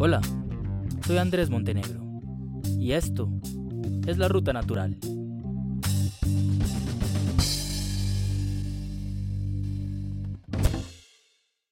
Hola, soy Andrés Montenegro y esto es la Ruta Natural.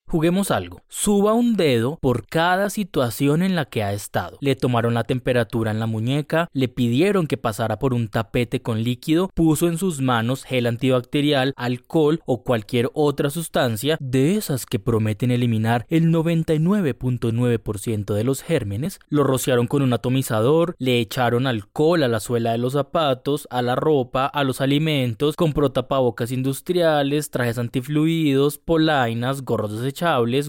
Juguemos algo. Suba un dedo por cada situación en la que ha estado. Le tomaron la temperatura en la muñeca, le pidieron que pasara por un tapete con líquido, puso en sus manos gel antibacterial, alcohol o cualquier otra sustancia de esas que prometen eliminar el 99.9% de los gérmenes, lo rociaron con un atomizador, le echaron alcohol a la suela de los zapatos, a la ropa, a los alimentos, compró tapabocas industriales, trajes antifluidos, polainas, gorros de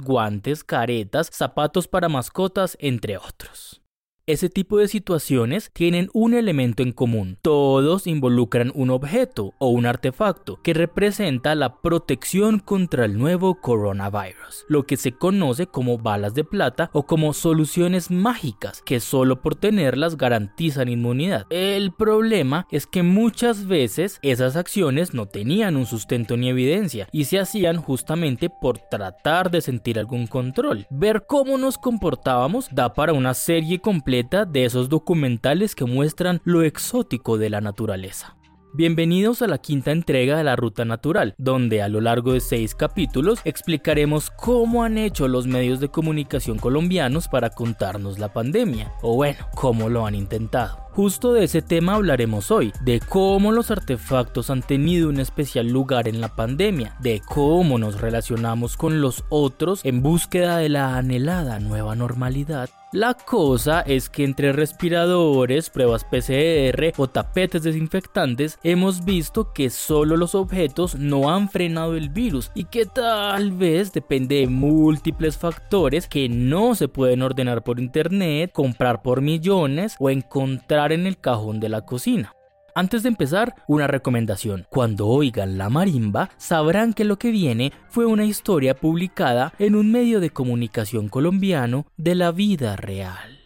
guantes, caretas, zapatos para mascotas, entre otros. Ese tipo de situaciones tienen un elemento en común. Todos involucran un objeto o un artefacto que representa la protección contra el nuevo coronavirus, lo que se conoce como balas de plata o como soluciones mágicas que solo por tenerlas garantizan inmunidad. El problema es que muchas veces esas acciones no tenían un sustento ni evidencia y se hacían justamente por tratar de sentir algún control. Ver cómo nos comportábamos da para una serie completa de esos documentales que muestran lo exótico de la naturaleza. Bienvenidos a la quinta entrega de la Ruta Natural, donde a lo largo de seis capítulos explicaremos cómo han hecho los medios de comunicación colombianos para contarnos la pandemia, o bueno, cómo lo han intentado. Justo de ese tema hablaremos hoy, de cómo los artefactos han tenido un especial lugar en la pandemia, de cómo nos relacionamos con los otros en búsqueda de la anhelada nueva normalidad. La cosa es que entre respiradores, pruebas PCR o tapetes desinfectantes hemos visto que solo los objetos no han frenado el virus y que tal vez depende de múltiples factores que no se pueden ordenar por internet, comprar por millones o encontrar en el cajón de la cocina. Antes de empezar, una recomendación. Cuando oigan la marimba, sabrán que lo que viene fue una historia publicada en un medio de comunicación colombiano de la vida real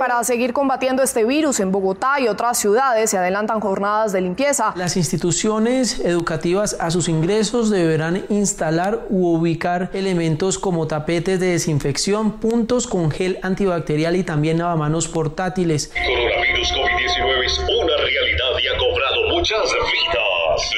para seguir combatiendo este virus en Bogotá y otras ciudades se adelantan jornadas de limpieza. Las instituciones educativas a sus ingresos deberán instalar u ubicar elementos como tapetes de desinfección, puntos con gel antibacterial y también lavamanos portátiles. coronavirus COVID-19 es una realidad y ha cobrado muchas vidas.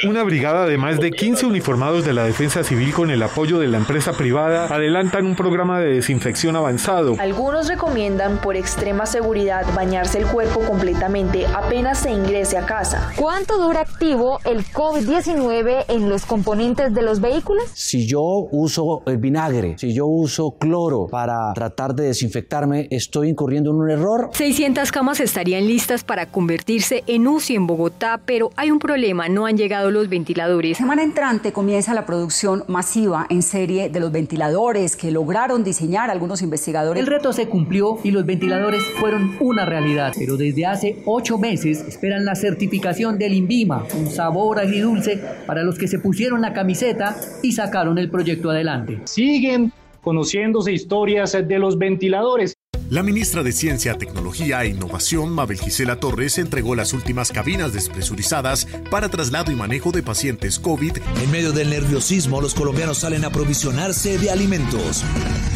Una brigada de más de 15 uniformados de la Defensa Civil con el apoyo de la empresa privada adelantan un programa de desinfección avanzado. Algunos recomiendan por extrema seguridad bañarse el cuerpo completamente apenas se ingrese a casa. ¿Cuánto dura activo el COVID-19 en los componentes de los vehículos? Si yo uso el vinagre, si yo uso cloro para tratar de desinfectarme, ¿estoy incurriendo en un error? 600 camas estarían listas para convertirse en UCI en Bogotá, pero hay un problema, no han llegado los ventiladores. Semana entrante comienza la producción masiva en serie de los ventiladores que lograron diseñar algunos investigadores. El reto se cumplió y los ventiladores fueron una realidad, pero desde hace ocho meses esperan la certificación del INVIMA, un sabor agridulce para los que se pusieron la camiseta y sacaron el proyecto adelante. Siguen conociéndose historias de los ventiladores. La ministra de Ciencia, Tecnología e Innovación, Mabel Gisela Torres, entregó las últimas cabinas despresurizadas para traslado y manejo de pacientes COVID. En medio del nerviosismo, los colombianos salen a provisionarse de alimentos.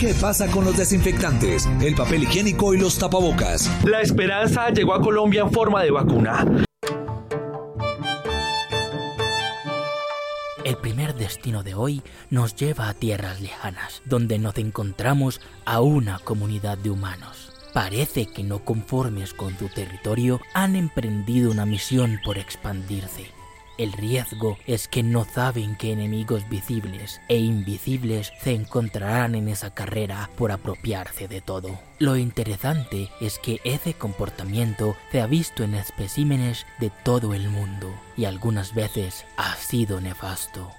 ¿Qué pasa con los desinfectantes, el papel higiénico y los tapabocas? La esperanza llegó a Colombia en forma de vacuna. Destino de hoy nos lleva a tierras lejanas, donde nos encontramos a una comunidad de humanos. Parece que no conformes con su territorio, han emprendido una misión por expandirse. El riesgo es que no saben qué enemigos visibles e invisibles se encontrarán en esa carrera por apropiarse de todo. Lo interesante es que ese comportamiento se ha visto en especímenes de todo el mundo y algunas veces ha sido nefasto.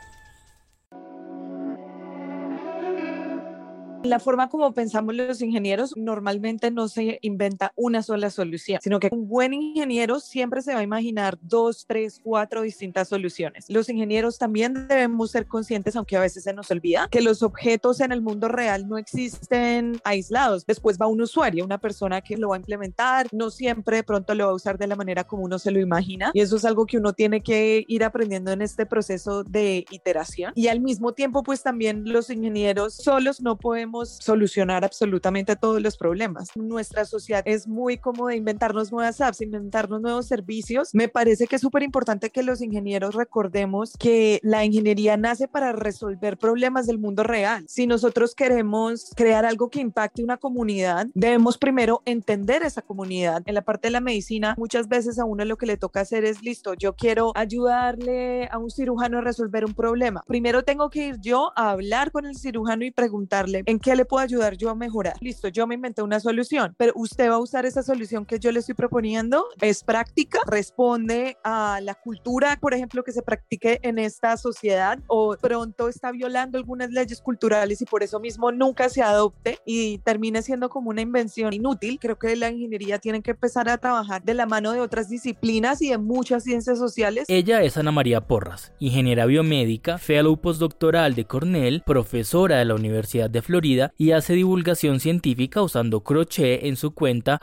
La forma como pensamos los ingenieros normalmente no se inventa una sola solución, sino que un buen ingeniero siempre se va a imaginar dos, tres, cuatro distintas soluciones. Los ingenieros también debemos ser conscientes, aunque a veces se nos olvida, que los objetos en el mundo real no existen aislados. Después va un usuario, una persona que lo va a implementar, no siempre de pronto lo va a usar de la manera como uno se lo imagina y eso es algo que uno tiene que ir aprendiendo en este proceso de iteración y al mismo tiempo pues también los ingenieros solos no podemos solucionar absolutamente todos los problemas. Nuestra sociedad es muy como de inventarnos nuevas apps, inventarnos nuevos servicios. Me parece que es súper importante que los ingenieros recordemos que la ingeniería nace para resolver problemas del mundo real. Si nosotros queremos crear algo que impacte una comunidad, debemos primero entender esa comunidad. En la parte de la medicina, muchas veces a uno lo que le toca hacer es, listo, yo quiero ayudarle a un cirujano a resolver un problema. Primero tengo que ir yo a hablar con el cirujano y preguntarle en qué le puedo ayudar yo a mejorar. Listo, yo me inventé una solución, pero usted va a usar esa solución que yo le estoy proponiendo, es práctica, responde a la cultura, por ejemplo, que se practique en esta sociedad o pronto está violando algunas leyes culturales y por eso mismo nunca se adopte y termine siendo como una invención inútil. Creo que la ingeniería tiene que empezar a trabajar de la mano de otras disciplinas y de muchas ciencias sociales. Ella es Ana María Porras, ingeniera biomédica, fellow postdoctoral de Cornell, profesora de la Universidad de Florida y hace divulgación científica usando crochet en su cuenta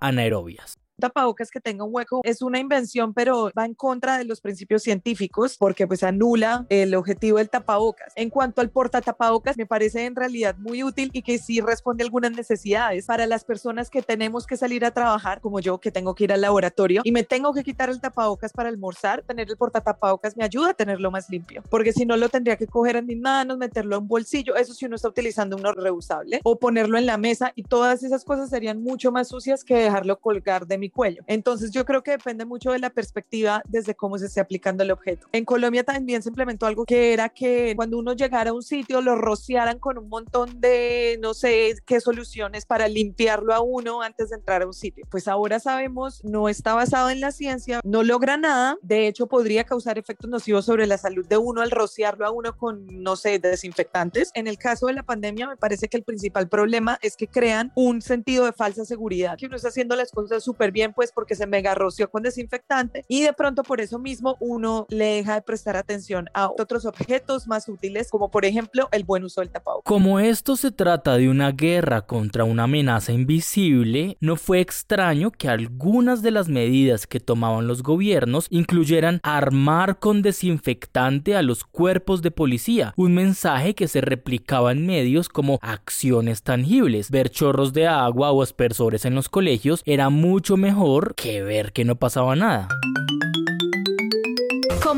anaerobias tapabocas que tenga un hueco es una invención, pero va en contra de los principios científicos porque pues anula el objetivo del tapabocas. En cuanto al porta tapabocas, me parece en realidad muy útil y que sí responde a algunas necesidades para las personas que tenemos que salir a trabajar, como yo que tengo que ir al laboratorio y me tengo que quitar el tapabocas para almorzar, tener el porta tapabocas me ayuda a tenerlo más limpio, porque si no lo tendría que coger en mis manos, meterlo en un bolsillo, eso si uno está utilizando uno reusable, o ponerlo en la mesa y todas esas cosas serían mucho más sucias que dejarlo colgar de mi cuello. Entonces yo creo que depende mucho de la perspectiva desde cómo se esté aplicando el objeto. En Colombia también se implementó algo que era que cuando uno llegara a un sitio lo rociaran con un montón de no sé qué soluciones para limpiarlo a uno antes de entrar a un sitio. Pues ahora sabemos, no está basado en la ciencia, no logra nada, de hecho podría causar efectos nocivos sobre la salud de uno al rociarlo a uno con no sé, desinfectantes. En el caso de la pandemia me parece que el principal problema es que crean un sentido de falsa seguridad, que uno está haciendo las cosas súper bien pues porque se mega roció con desinfectante y de pronto por eso mismo uno le deja de prestar atención a otros objetos más útiles como por ejemplo el buen uso del tapabocas. Como esto se trata de una guerra contra una amenaza invisible, no fue extraño que algunas de las medidas que tomaban los gobiernos incluyeran armar con desinfectante a los cuerpos de policía, un mensaje que se replicaba en medios como acciones tangibles. Ver chorros de agua o aspersores en los colegios era mucho mejor que ver que no pasaba nada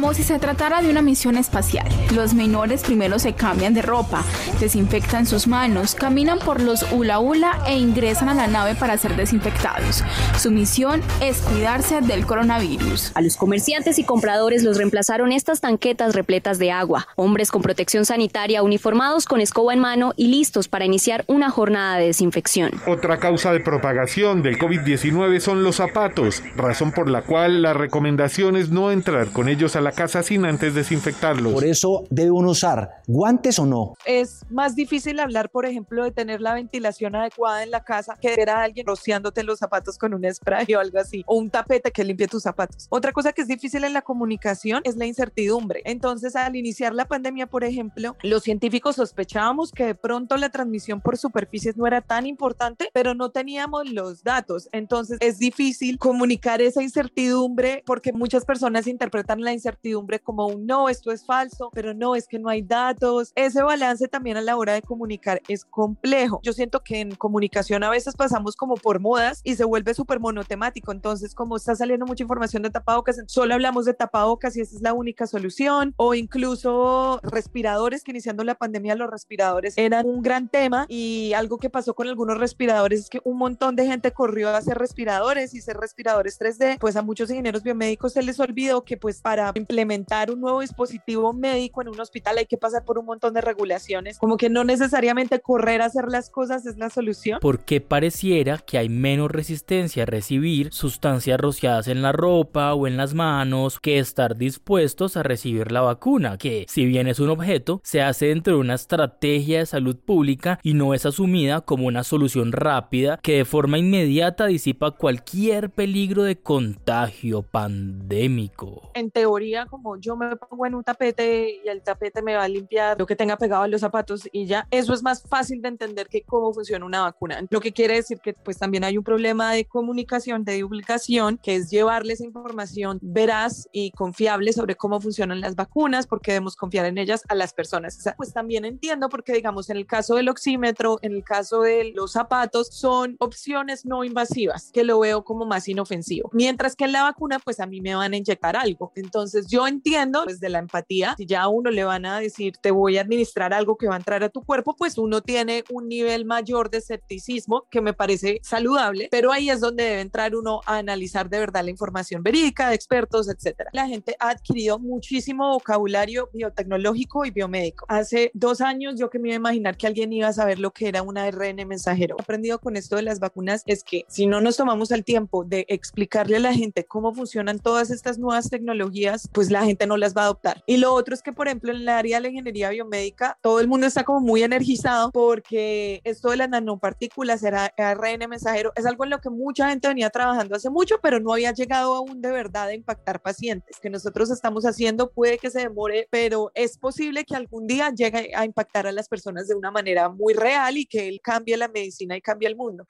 como si se tratara de una misión espacial. Los menores primero se cambian de ropa, desinfectan sus manos, caminan por los hula hula e ingresan a la nave para ser desinfectados. Su misión es cuidarse del coronavirus. A los comerciantes y compradores los reemplazaron estas tanquetas repletas de agua, hombres con protección sanitaria uniformados con escoba en mano y listos para iniciar una jornada de desinfección. Otra causa de propagación del COVID-19 son los zapatos, razón por la cual la recomendación es no entrar con ellos a la casa sin antes desinfectarlos. Por eso debe uno usar guantes o no. Es más difícil hablar, por ejemplo, de tener la ventilación adecuada en la casa que ver a alguien rociándote los zapatos con un spray o algo así, o un tapete que limpie tus zapatos. Otra cosa que es difícil en la comunicación es la incertidumbre. Entonces, al iniciar la pandemia, por ejemplo, los científicos sospechábamos que de pronto la transmisión por superficies no era tan importante, pero no teníamos los datos. Entonces, es difícil comunicar esa incertidumbre porque muchas personas interpretan la incertidumbre incertidumbre como un no, esto es falso, pero no, es que no hay datos. Ese balance también a la hora de comunicar es complejo. Yo siento que en comunicación a veces pasamos como por modas y se vuelve súper monotemático. Entonces, como está saliendo mucha información de tapabocas, solo hablamos de tapabocas y esa es la única solución. O incluso respiradores, que iniciando la pandemia los respiradores eran un gran tema y algo que pasó con algunos respiradores es que un montón de gente corrió a hacer respiradores y hacer respiradores 3D. Pues a muchos ingenieros biomédicos se les olvidó que pues para implementar un nuevo dispositivo médico en un hospital hay que pasar por un montón de regulaciones, como que no necesariamente correr a hacer las cosas es la solución. Porque pareciera que hay menos resistencia a recibir sustancias rociadas en la ropa o en las manos que estar dispuestos a recibir la vacuna, que si bien es un objeto, se hace dentro de una estrategia de salud pública y no es asumida como una solución rápida que de forma inmediata disipa cualquier peligro de contagio pandémico. En teoría fantasía como yo me pongo en un tapete y el tapete me va a limpiar lo que tenga pegado a los zapatos y ya, eso es más fácil de entender que cómo funciona una vacuna. Lo que quiere decir que pues también hay un problema de comunicación, de divulgación, que es llevarles información veraz y confiable sobre cómo funcionan las vacunas, porque debemos confiar en ellas a las personas. O sea, pues también entiendo porque digamos en el caso del oxímetro, en el caso de los zapatos, son opciones no invasivas, que lo veo como más inofensivo. Mientras que en la vacuna, pues a mí me van a inyectar algo. Entonces yo entiendo pues de la empatía, si ya a uno le van a decir, te voy a administrar algo que va a entrar a tu cuerpo, pues uno tiene un nivel mayor de escepticismo que me parece saludable, pero ahí es donde debe entrar uno a analizar de verdad la información verídica de expertos, etcétera. La gente ha adquirido muchísimo vocabulario biotecnológico y biomédico. Hace dos años yo que me iba a imaginar que alguien iba a saber lo que era una ARN mensajero. He aprendido con esto de las vacunas es que si no nos tomamos el tiempo de explicarle a la gente cómo funcionan todas estas nuevas tecnologías, pues la gente no las va a adoptar. Y lo otro es que, por ejemplo, en el área de la ingeniería biomédica, todo el mundo está como muy energizado porque esto de las nanopartículas, era ARN mensajero, es algo en lo que mucha gente venía trabajando hace mucho, pero no había llegado aún de verdad a impactar pacientes. Que nosotros estamos haciendo puede que se demore, pero es posible que algún día llegue a impactar a las personas de una manera muy real y que él cambie la medicina y cambie el mundo.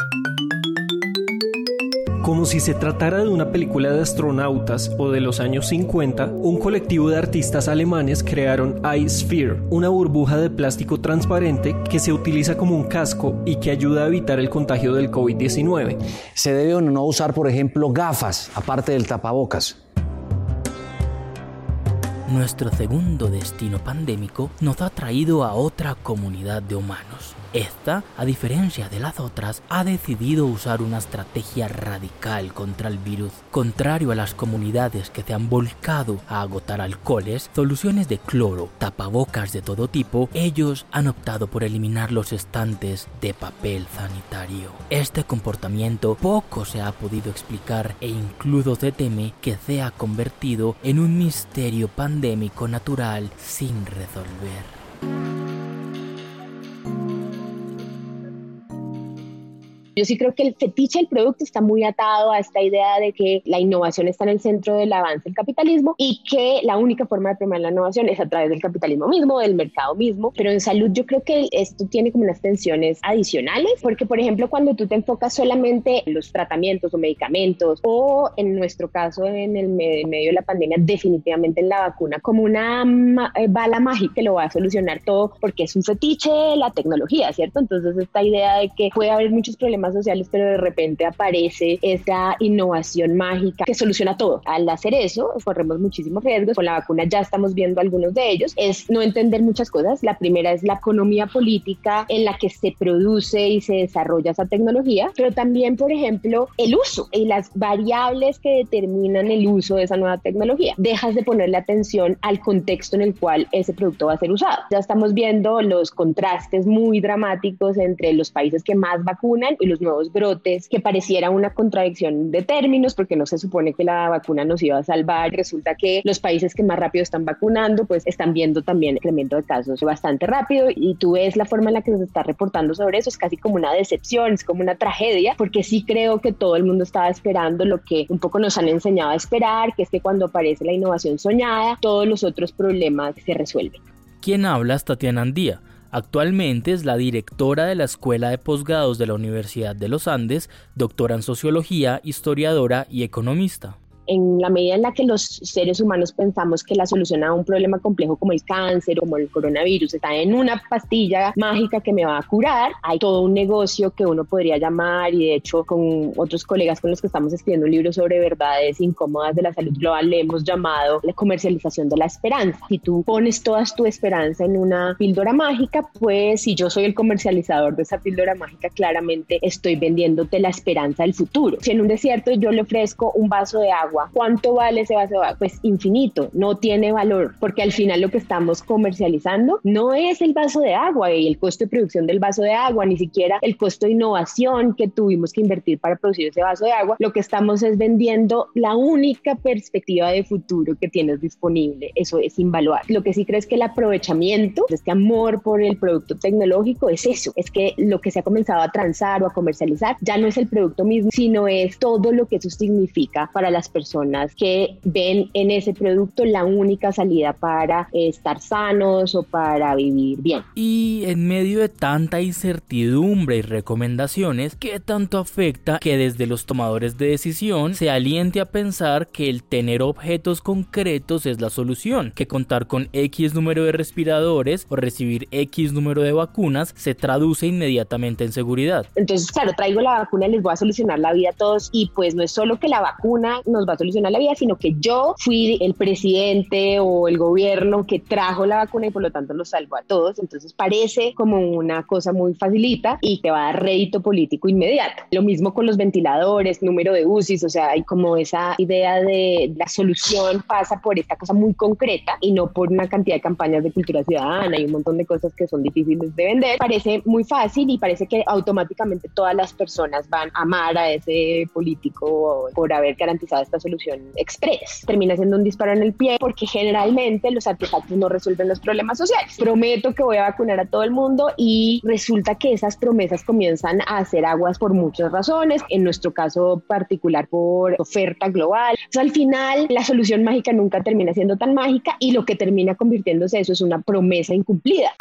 Como si se tratara de una película de astronautas o de los años 50, un colectivo de artistas alemanes crearon iSphere, una burbuja de plástico transparente que se utiliza como un casco y que ayuda a evitar el contagio del COVID-19. Se debe no usar, por ejemplo, gafas, aparte del tapabocas. Nuestro segundo destino pandémico nos ha traído a otra comunidad de humanos, esta, a diferencia de las otras, ha decidido usar una estrategia radical contra el virus. Contrario a las comunidades que se han volcado a agotar alcoholes, soluciones de cloro, tapabocas de todo tipo, ellos han optado por eliminar los estantes de papel sanitario. Este comportamiento poco se ha podido explicar e incluso se teme que sea convertido en un misterio pandémico natural sin resolver. Yo sí creo que el fetiche del producto está muy atado a esta idea de que la innovación está en el centro del avance del capitalismo y que la única forma de premiar la innovación es a través del capitalismo mismo, del mercado mismo. Pero en salud yo creo que esto tiene como unas tensiones adicionales, porque por ejemplo cuando tú te enfocas solamente en los tratamientos o medicamentos o en nuestro caso en el medio de la pandemia definitivamente en la vacuna como una eh, bala mágica que lo va a solucionar todo porque es un fetiche la tecnología, ¿cierto? Entonces esta idea de que puede haber muchos problemas sociales, pero de repente aparece esa innovación mágica que soluciona todo. Al hacer eso, corremos muchísimos riesgos. Con la vacuna ya estamos viendo algunos de ellos. Es no entender muchas cosas. La primera es la economía política en la que se produce y se desarrolla esa tecnología, pero también, por ejemplo, el uso y las variables que determinan el uso de esa nueva tecnología. Dejas de ponerle atención al contexto en el cual ese producto va a ser usado. Ya estamos viendo los contrastes muy dramáticos entre los países que más vacunan y los nuevos brotes, que pareciera una contradicción de términos, porque no se supone que la vacuna nos iba a salvar. Resulta que los países que más rápido están vacunando, pues están viendo también incremento de casos bastante rápido y tú ves la forma en la que se está reportando sobre eso, es casi como una decepción, es como una tragedia, porque sí creo que todo el mundo estaba esperando lo que un poco nos han enseñado a esperar, que es que cuando aparece la innovación soñada, todos los otros problemas se resuelven. ¿Quién habla es Tatiana Andía Actualmente es la directora de la Escuela de Posgrados de la Universidad de los Andes, doctora en Sociología, historiadora y economista en la medida en la que los seres humanos pensamos que la solución a un problema complejo como el cáncer, como el coronavirus, está en una pastilla mágica que me va a curar, hay todo un negocio que uno podría llamar y de hecho con otros colegas con los que estamos escribiendo un libro sobre verdades incómodas de la salud global le hemos llamado la comercialización de la esperanza. Si tú pones toda tu esperanza en una píldora mágica, pues si yo soy el comercializador de esa píldora mágica, claramente estoy vendiéndote la esperanza del futuro. Si en un desierto yo le ofrezco un vaso de agua, ¿Cuánto vale ese vaso de agua? Pues infinito, no tiene valor, porque al final lo que estamos comercializando no es el vaso de agua y el costo de producción del vaso de agua, ni siquiera el costo de innovación que tuvimos que invertir para producir ese vaso de agua. Lo que estamos es vendiendo la única perspectiva de futuro que tienes disponible. Eso es invaluable. Lo que sí creo es que el aprovechamiento, este amor por el producto tecnológico es eso, es que lo que se ha comenzado a transar o a comercializar ya no es el producto mismo, sino es todo lo que eso significa para las personas personas que ven en ese producto la única salida para estar sanos o para vivir bien. Y en medio de tanta incertidumbre y recomendaciones, ¿qué tanto afecta que desde los tomadores de decisión se aliente a pensar que el tener objetos concretos es la solución, que contar con X número de respiradores o recibir X número de vacunas se traduce inmediatamente en seguridad? Entonces, claro, traigo la vacuna y les voy a solucionar la vida a todos y pues no es solo que la vacuna nos va a solucionar la vida, sino que yo fui el presidente o el gobierno que trajo la vacuna y por lo tanto los salvo a todos. Entonces parece como una cosa muy facilita y te va a dar rédito político inmediato. Lo mismo con los ventiladores, número de UCIs, o sea, hay como esa idea de la solución pasa por esta cosa muy concreta y no por una cantidad de campañas de cultura ciudadana y un montón de cosas que son difíciles de vender. Parece muy fácil y parece que automáticamente todas las personas van a amar a ese político por haber garantizado esta solución express. Termina siendo un disparo en el pie porque generalmente los artefactos no resuelven los problemas sociales. Prometo que voy a vacunar a todo el mundo y resulta que esas promesas comienzan a hacer aguas por muchas razones, en nuestro caso particular por oferta global. al final la solución mágica nunca termina siendo tan mágica y lo que termina convirtiéndose eso es una promesa incumplida.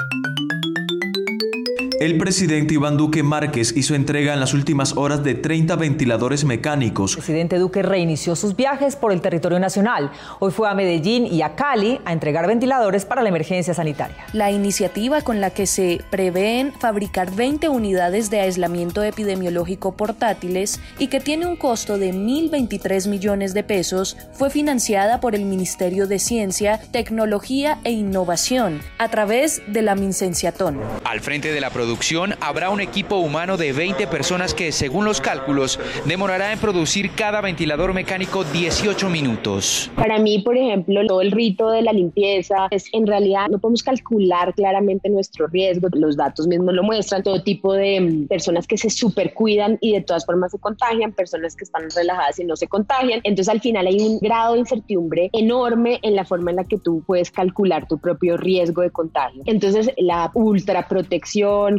El presidente Iván Duque Márquez hizo entrega en las últimas horas de 30 ventiladores mecánicos. El presidente Duque reinició sus viajes por el territorio nacional. Hoy fue a Medellín y a Cali a entregar ventiladores para la emergencia sanitaria. La iniciativa con la que se prevén fabricar 20 unidades de aislamiento epidemiológico portátiles y que tiene un costo de 1.023 millones de pesos fue financiada por el Ministerio de Ciencia, Tecnología e Innovación a través de la Mincenciatón. Al frente de la producción habrá un equipo humano de 20 personas que, según los cálculos, demorará en producir cada ventilador mecánico 18 minutos. Para mí, por ejemplo, todo el rito de la limpieza es en realidad no podemos calcular claramente nuestro riesgo, los datos mismos lo muestran, todo tipo de mm, personas que se super cuidan y de todas formas se contagian, personas que están relajadas y no se contagian. Entonces al final hay un grado de incertidumbre enorme en la forma en la que tú puedes calcular tu propio riesgo de contagio. Entonces la ultra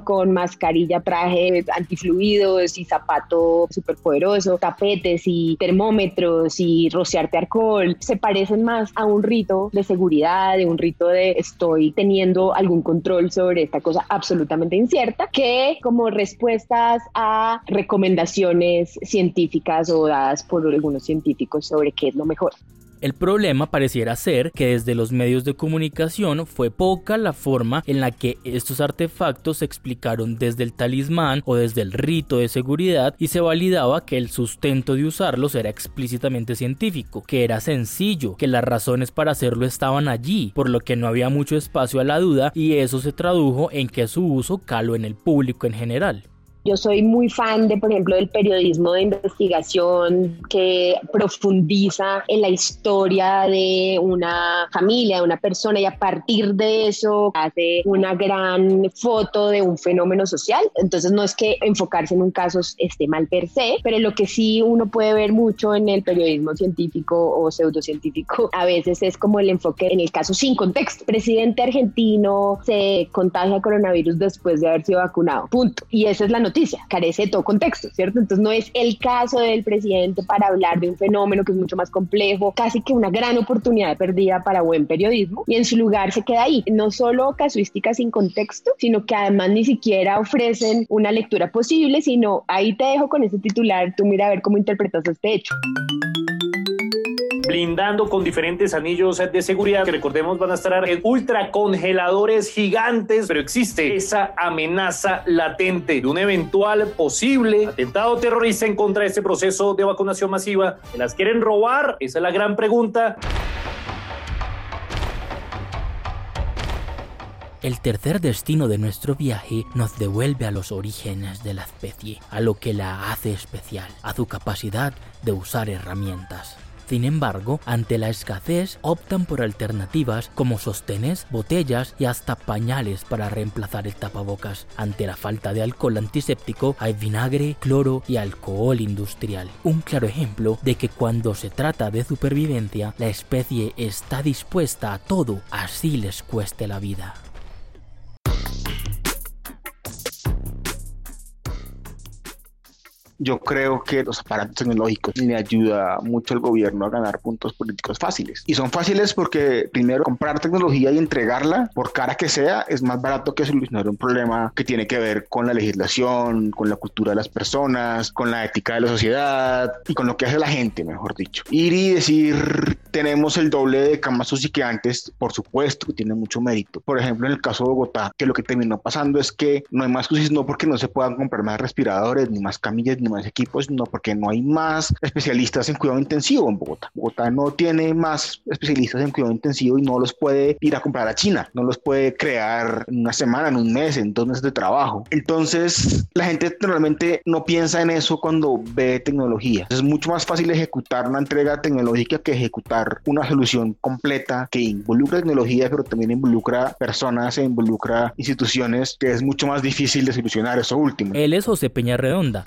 con mascarilla, traje antifluidos y zapato súper poderoso, tapetes y termómetros y rociarte alcohol, se parecen más a un rito de seguridad, de un rito de estoy teniendo algún control sobre esta cosa absolutamente incierta, que como respuestas a recomendaciones científicas o dadas por algunos científicos sobre qué es lo mejor. El problema pareciera ser que desde los medios de comunicación fue poca la forma en la que estos artefactos se explicaron desde el talismán o desde el rito de seguridad y se validaba que el sustento de usarlos era explícitamente científico, que era sencillo, que las razones para hacerlo estaban allí, por lo que no había mucho espacio a la duda y eso se tradujo en que su uso caló en el público en general. Yo soy muy fan de, por ejemplo, del periodismo de investigación que profundiza en la historia de una familia, de una persona y a partir de eso hace una gran foto de un fenómeno social. Entonces no es que enfocarse en un caso esté mal per se, pero lo que sí uno puede ver mucho en el periodismo científico o pseudocientífico a veces es como el enfoque en el caso sin contexto. Presidente argentino se contagia coronavirus después de haber sido vacunado. Punto. Y esa es la noticia carece de todo contexto, ¿cierto? Entonces no es el caso del presidente para hablar de un fenómeno que es mucho más complejo, casi que una gran oportunidad perdida para buen periodismo y en su lugar se queda ahí, no solo casuística sin contexto, sino que además ni siquiera ofrecen una lectura posible, sino ahí te dejo con ese titular, tú mira a ver cómo interpretas este hecho blindando con diferentes anillos de seguridad que recordemos van a estar en ultracongeladores gigantes, pero existe esa amenaza latente de un eventual posible atentado terrorista en contra de este proceso de vacunación masiva. ¿Las quieren robar? Esa es la gran pregunta. El tercer destino de nuestro viaje nos devuelve a los orígenes de la especie, a lo que la hace especial, a su capacidad de usar herramientas. Sin embargo, ante la escasez optan por alternativas como sostenes, botellas y hasta pañales para reemplazar el tapabocas. Ante la falta de alcohol antiséptico hay vinagre, cloro y alcohol industrial. Un claro ejemplo de que cuando se trata de supervivencia, la especie está dispuesta a todo, así les cueste la vida. Yo creo que los aparatos tecnológicos le ayuda mucho al gobierno a ganar puntos políticos fáciles. Y son fáciles porque primero comprar tecnología y entregarla por cara que sea es más barato que solucionar un problema que tiene que ver con la legislación, con la cultura de las personas, con la ética de la sociedad y con lo que hace la gente, mejor dicho. Ir y decir tenemos el doble de camas UCI que antes, por supuesto que tiene mucho mérito. Por ejemplo, en el caso de Bogotá, que lo que terminó pasando es que no hay más UCI no porque no se puedan comprar más respiradores, ni más camillas, ni más equipos, sino porque no hay más especialistas en cuidado intensivo en Bogotá. Bogotá no tiene más especialistas en cuidado intensivo y no los puede ir a comprar a China, no los puede crear en una semana, en un mes, en dos meses de trabajo. Entonces, la gente normalmente no piensa en eso cuando ve tecnología. Es mucho más fácil ejecutar una entrega tecnológica que ejecutar una solución completa que involucra tecnología, pero también involucra personas e involucra instituciones, que es mucho más difícil de solucionar eso último. Él es José Peña Redonda,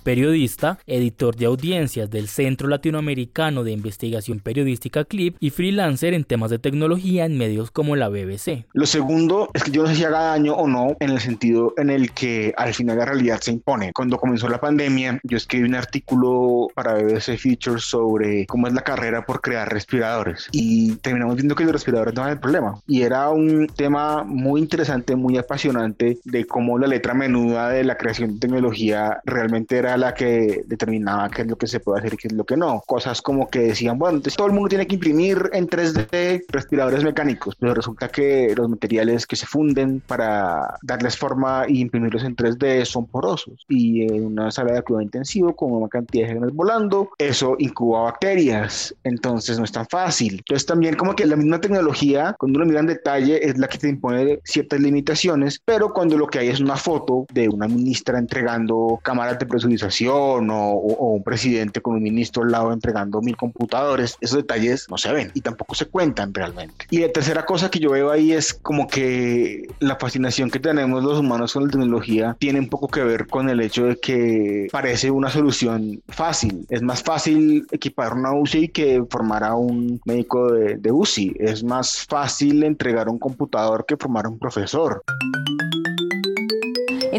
editor de audiencias del Centro Latinoamericano de Investigación Periodística CLIP y freelancer en temas de tecnología en medios como la BBC. Lo segundo es que yo no sé si haga daño o no en el sentido en el que al final la realidad se impone. Cuando comenzó la pandemia, yo escribí un artículo para BBC Features sobre cómo es la carrera por crear respiradores y terminamos viendo que los respiradores no eran el problema y era un tema muy interesante, muy apasionante de cómo la letra menuda de la creación de tecnología realmente era la que determinaba qué es lo que se puede hacer y qué es lo que no. Cosas como que decían, bueno, entonces todo el mundo tiene que imprimir en 3D respiradores mecánicos, pero resulta que los materiales que se funden para darles forma y imprimirlos en 3D son porosos y en una sala de cuidado intensivo con una cantidad de genes volando, eso incuba bacterias, entonces no es tan fácil. Entonces también como que la misma tecnología, cuando uno mira en detalle, es la que te impone ciertas limitaciones, pero cuando lo que hay es una foto de una ministra entregando cámaras de presurización o, o un presidente con un ministro al lado entregando mil computadores, esos detalles no se ven y tampoco se cuentan realmente. Y la tercera cosa que yo veo ahí es como que la fascinación que tenemos los humanos con la tecnología tiene un poco que ver con el hecho de que parece una solución fácil. Es más fácil equipar una UCI que formar a un médico de, de UCI. Es más fácil entregar un computador que formar a un profesor.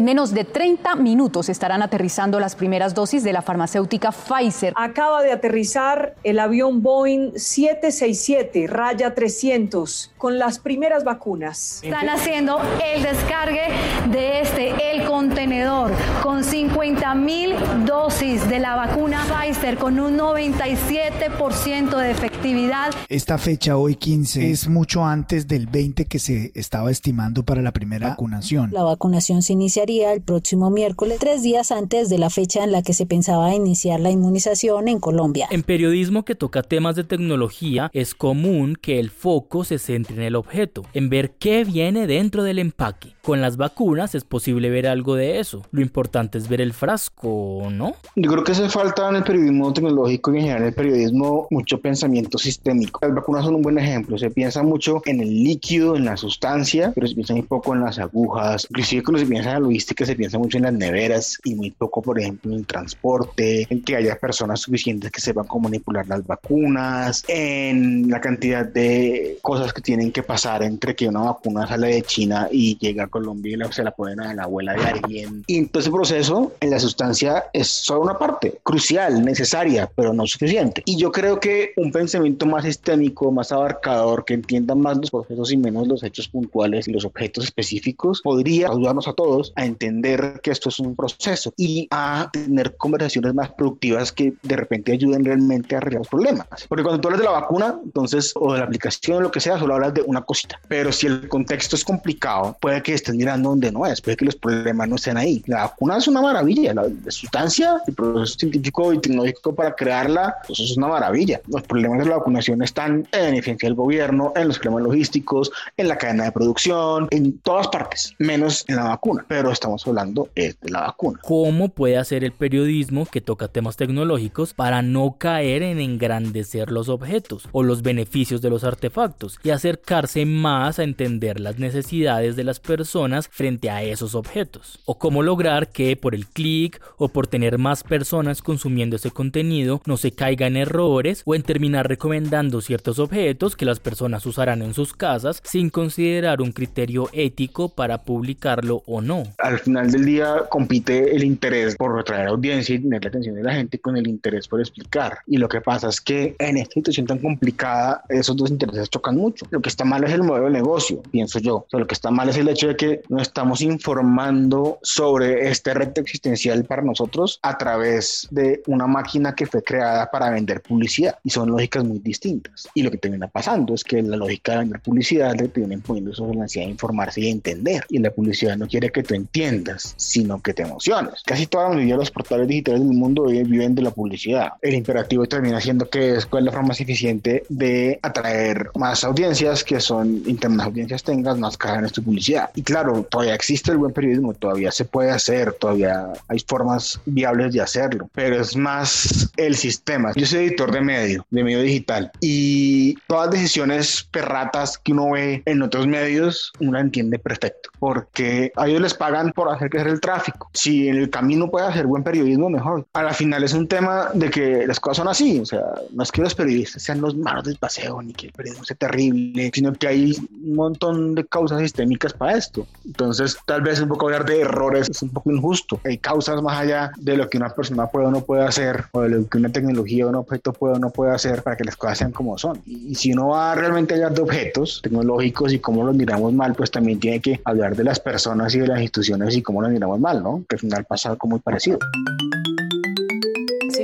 En menos de 30 minutos estarán aterrizando las primeras dosis de la farmacéutica Pfizer. Acaba de aterrizar el avión Boeing 767 Raya 300 con las primeras vacunas. Están haciendo el descargue de este, el contenedor, con 50 mil dosis de la vacuna Pfizer con un 97% de efectividad. Esta fecha, hoy 15, es mucho antes del 20 que se estaba estimando para la primera vacunación. La vacunación se iniciaría el próximo miércoles, tres días antes de la fecha en la que se pensaba iniciar la inmunización en Colombia. En periodismo que toca temas de tecnología, es común que el foco se centre en el objeto, en ver qué viene dentro del empaque. Con las vacunas es posible ver algo de eso. Lo importante es ver el frasco, ¿no? Yo creo que hace falta en el periodismo tecnológico y en general en el periodismo mucho pensamiento sistémico. Las vacunas son un buen ejemplo. Se piensa mucho en el líquido, en la sustancia, pero se piensa muy poco en las agujas. Inclusive cuando se piensa en la logística se piensa mucho en las neveras y muy poco, por ejemplo, en el transporte, en que haya personas suficientes que sepan cómo manipular las vacunas, en la cantidad de cosas que tienen que pasar entre que una vacuna sale de China y llega Colombia y la, se la ponen a la abuela de alguien. Y todo ese proceso en la sustancia es solo una parte crucial, necesaria, pero no suficiente. Y yo creo que un pensamiento más sistémico, más abarcador, que entienda más los procesos y menos los hechos puntuales y los objetos específicos, podría ayudarnos a todos a entender que esto es un proceso y a tener conversaciones más productivas que de repente ayuden realmente a arreglar los problemas. Porque cuando tú hablas de la vacuna, entonces, o de la aplicación, lo que sea, solo hablas de una cosita. Pero si el contexto es complicado, puede que estés mirando donde no es, puede que los problemas no estén ahí. La vacuna es una maravilla, la, la sustancia, el proceso científico y tecnológico para crearla, pues eso es una maravilla. Los problemas de la vacunación están en eficiencia del gobierno, en los problemas logísticos, en la cadena de producción, en todas partes, menos en la vacuna. Pero estamos hablando es de la vacuna. ¿Cómo puede hacer el periodismo que toca temas tecnológicos para no caer en engrandecer los objetos o los beneficios de los artefactos y acercarse más a entender las necesidades de las personas? Personas frente a esos objetos. O cómo lograr que por el clic o por tener más personas consumiendo ese contenido no se caiga en errores o en terminar recomendando ciertos objetos que las personas usarán en sus casas sin considerar un criterio ético para publicarlo o no. Al final del día compite el interés por atraer audiencia y tener la atención de la gente con el interés por explicar. Y lo que pasa es que en esta situación tan complicada esos dos intereses chocan mucho. Lo que está mal es el modelo de negocio, pienso yo. lo que está mal es el hecho de que no estamos informando sobre este reto existencial para nosotros a través de una máquina que fue creada para vender publicidad. Y son lógicas muy distintas. Y lo que termina pasando es que la lógica de vender publicidad le termina imponiendo sobre la ansiedad de informarse y entender. Y la publicidad no quiere que tú entiendas, sino que te emociones. Casi toda la mayoría de los portales digitales del mundo viven de la publicidad. El imperativo termina siendo que es cuál es la forma más eficiente de atraer más audiencias, que son internas audiencias tengas, más en tu publicidad. Y claro, todavía existe el buen periodismo, todavía se puede hacer, todavía hay formas viables de hacerlo, pero es más el sistema. Yo soy editor de medio, de medio digital, y todas las decisiones perratas que uno ve en otros medios, uno entiende perfecto, porque a ellos les pagan por hacer crecer el tráfico. Si en el camino puede hacer buen periodismo, mejor. A la final es un tema de que las cosas son así, o sea, no es que los periodistas sean los malos del paseo, ni que el periodismo sea terrible, sino que hay un montón de causas sistémicas para esto. Entonces, tal vez un poco hablar de errores es un poco injusto. Hay causas más allá de lo que una persona puede o no puede hacer, o de lo que una tecnología o un objeto puede o no puede hacer para que las cosas sean como son. Y, si uno va realmente a hablar de objetos tecnológicos y cómo los miramos mal, pues también tiene que hablar de las personas y de las instituciones y cómo los miramos mal, ¿no? Que al final pasa algo muy parecido.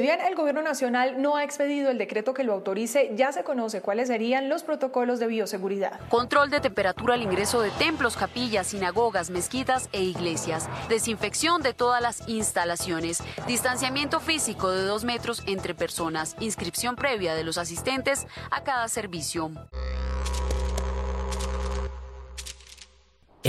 Bien el gobierno nacional no ha expedido el decreto que lo autorice, ya se conoce cuáles serían los protocolos de bioseguridad. Control de temperatura al ingreso de templos, capillas, sinagogas, mezquitas e iglesias. Desinfección de todas las instalaciones. Distanciamiento físico de dos metros entre personas. Inscripción previa de los asistentes a cada servicio.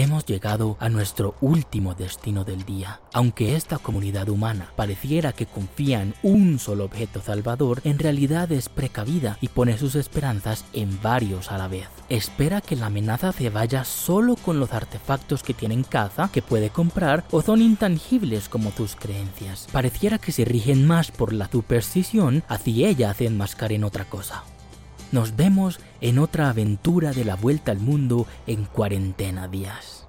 Hemos llegado a nuestro último destino del día. Aunque esta comunidad humana pareciera que confía en un solo objeto salvador, en realidad es precavida y pone sus esperanzas en varios a la vez. Espera que la amenaza se vaya solo con los artefactos que tiene en casa, que puede comprar o son intangibles como tus creencias. Pareciera que se rigen más por la superstición, así ella se enmascara en otra cosa. Nos vemos en otra aventura de la vuelta al mundo en cuarentena días.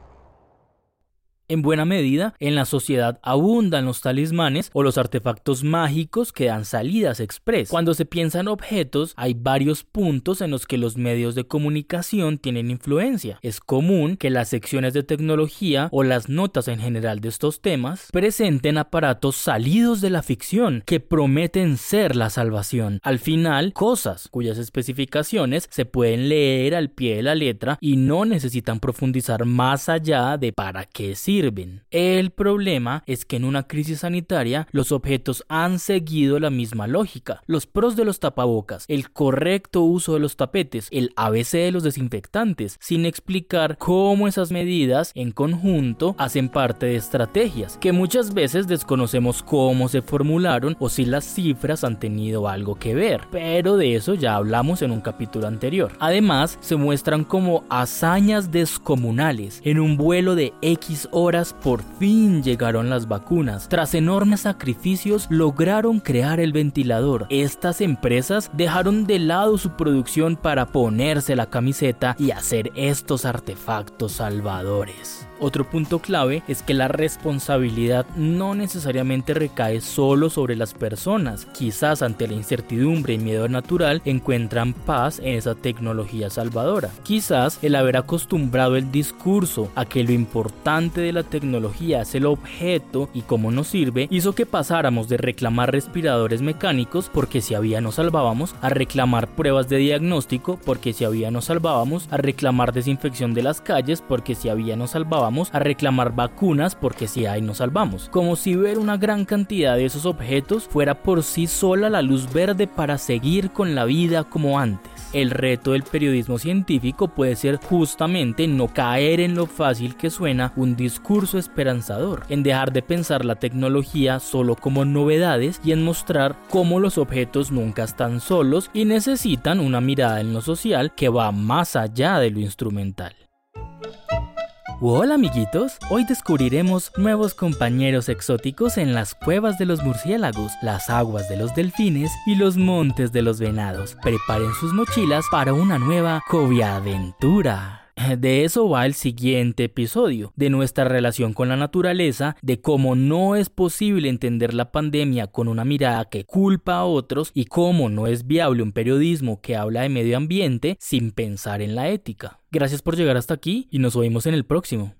En buena medida, en la sociedad abundan los talismanes o los artefactos mágicos que dan salidas express. Cuando se piensa en objetos, hay varios puntos en los que los medios de comunicación tienen influencia. Es común que las secciones de tecnología o las notas en general de estos temas presenten aparatos salidos de la ficción que prometen ser la salvación. Al final, cosas cuyas especificaciones se pueden leer al pie de la letra y no necesitan profundizar más allá de para qué sirve el problema es que en una crisis sanitaria los objetos han seguido la misma lógica. Los pros de los tapabocas, el correcto uso de los tapetes, el ABC de los desinfectantes, sin explicar cómo esas medidas en conjunto hacen parte de estrategias que muchas veces desconocemos cómo se formularon o si las cifras han tenido algo que ver. Pero de eso ya hablamos en un capítulo anterior. Además, se muestran como hazañas descomunales en un vuelo de X por fin llegaron las vacunas. Tras enormes sacrificios lograron crear el ventilador. Estas empresas dejaron de lado su producción para ponerse la camiseta y hacer estos artefactos salvadores. Otro punto clave es que la responsabilidad no necesariamente recae solo sobre las personas. Quizás ante la incertidumbre y miedo natural encuentran paz en esa tecnología salvadora. Quizás el haber acostumbrado el discurso a que lo importante de la tecnología es el objeto y cómo nos sirve hizo que pasáramos de reclamar respiradores mecánicos porque si había nos salvábamos a reclamar pruebas de diagnóstico porque si había nos salvábamos a reclamar desinfección de las calles porque si había nos salvábamos a reclamar vacunas porque si hay nos salvamos. Como si ver una gran cantidad de esos objetos fuera por sí sola la luz verde para seguir con la vida como antes. El reto del periodismo científico puede ser justamente no caer en lo fácil que suena un discurso esperanzador, en dejar de pensar la tecnología solo como novedades y en mostrar cómo los objetos nunca están solos y necesitan una mirada en lo social que va más allá de lo instrumental. Hola amiguitos, hoy descubriremos nuevos compañeros exóticos en las cuevas de los murciélagos, las aguas de los delfines y los montes de los venados. Preparen sus mochilas para una nueva coviaventura. De eso va el siguiente episodio, de nuestra relación con la naturaleza, de cómo no es posible entender la pandemia con una mirada que culpa a otros y cómo no es viable un periodismo que habla de medio ambiente sin pensar en la ética. Gracias por llegar hasta aquí y nos oímos en el próximo.